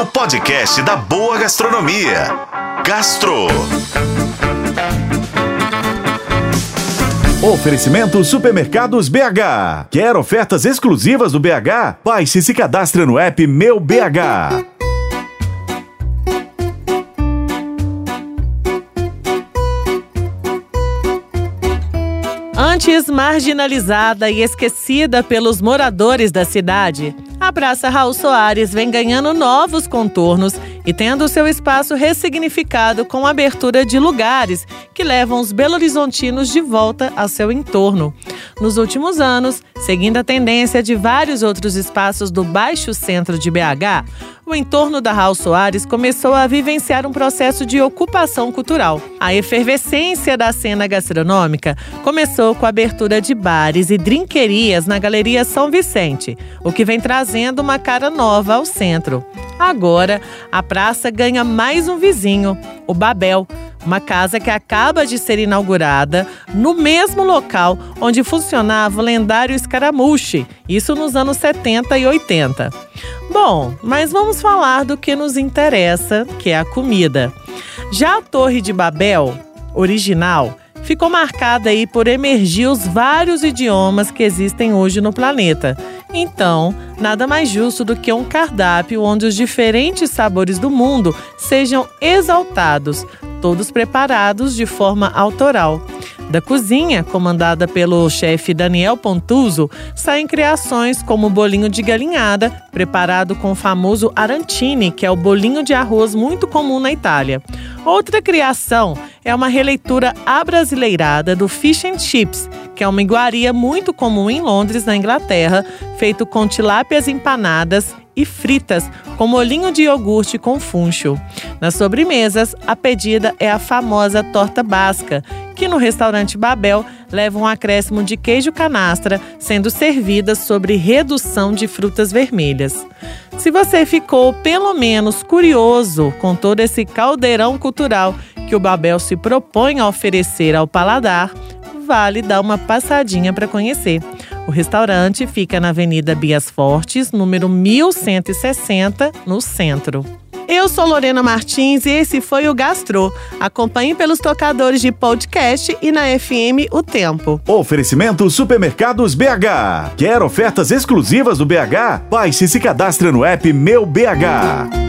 o podcast da boa gastronomia. Gastro. Oferecimento Supermercados BH. Quer ofertas exclusivas do BH? Baixe e se cadastre no app Meu BH. Antes marginalizada e esquecida pelos moradores da cidade, a Praça Raul Soares vem ganhando novos contornos e tendo seu espaço ressignificado com abertura de lugares que levam os belo-horizontinos de volta ao seu entorno. Nos últimos anos, seguindo a tendência de vários outros espaços do Baixo Centro de BH, o entorno da Raul Soares começou a vivenciar um processo de ocupação cultural. A efervescência da cena gastronômica começou com a abertura de bares e drinquerias na Galeria São Vicente, o que vem trazendo uma cara nova ao centro. Agora, a praça ganha mais um vizinho, o Babel, uma casa que acaba de ser inaugurada no mesmo local onde funcionava o lendário Escaramuche, isso nos anos 70 e 80. Bom, mas vamos falar do que nos interessa, que é a comida. Já a Torre de Babel, original, ficou marcada aí por emergir os vários idiomas que existem hoje no planeta. Então, nada mais justo do que um cardápio onde os diferentes sabores do mundo sejam exaltados, todos preparados de forma autoral. Da cozinha, comandada pelo chefe Daniel Pontuso, saem criações como o bolinho de galinhada, preparado com o famoso arantini, que é o bolinho de arroz muito comum na Itália. Outra criação é uma releitura abrasileirada do fish and chips, que é uma iguaria muito comum em Londres, na Inglaterra, feito com tilápias empanadas e fritas com molinho de iogurte com funcho. Nas sobremesas, a pedida é a famosa torta basca, que no restaurante Babel leva um acréscimo de queijo canastra, sendo servida sobre redução de frutas vermelhas. Se você ficou pelo menos curioso com todo esse caldeirão cultural que o Babel se propõe a oferecer ao paladar, vale dar uma passadinha para conhecer. O restaurante fica na Avenida Bias Fortes, número 1160, no centro. Eu sou Lorena Martins e esse foi o Gastro. Acompanhe pelos tocadores de podcast e na FM O Tempo. Oferecimento Supermercados BH. Quer ofertas exclusivas do BH? Baixe e se cadastre no app Meu BH.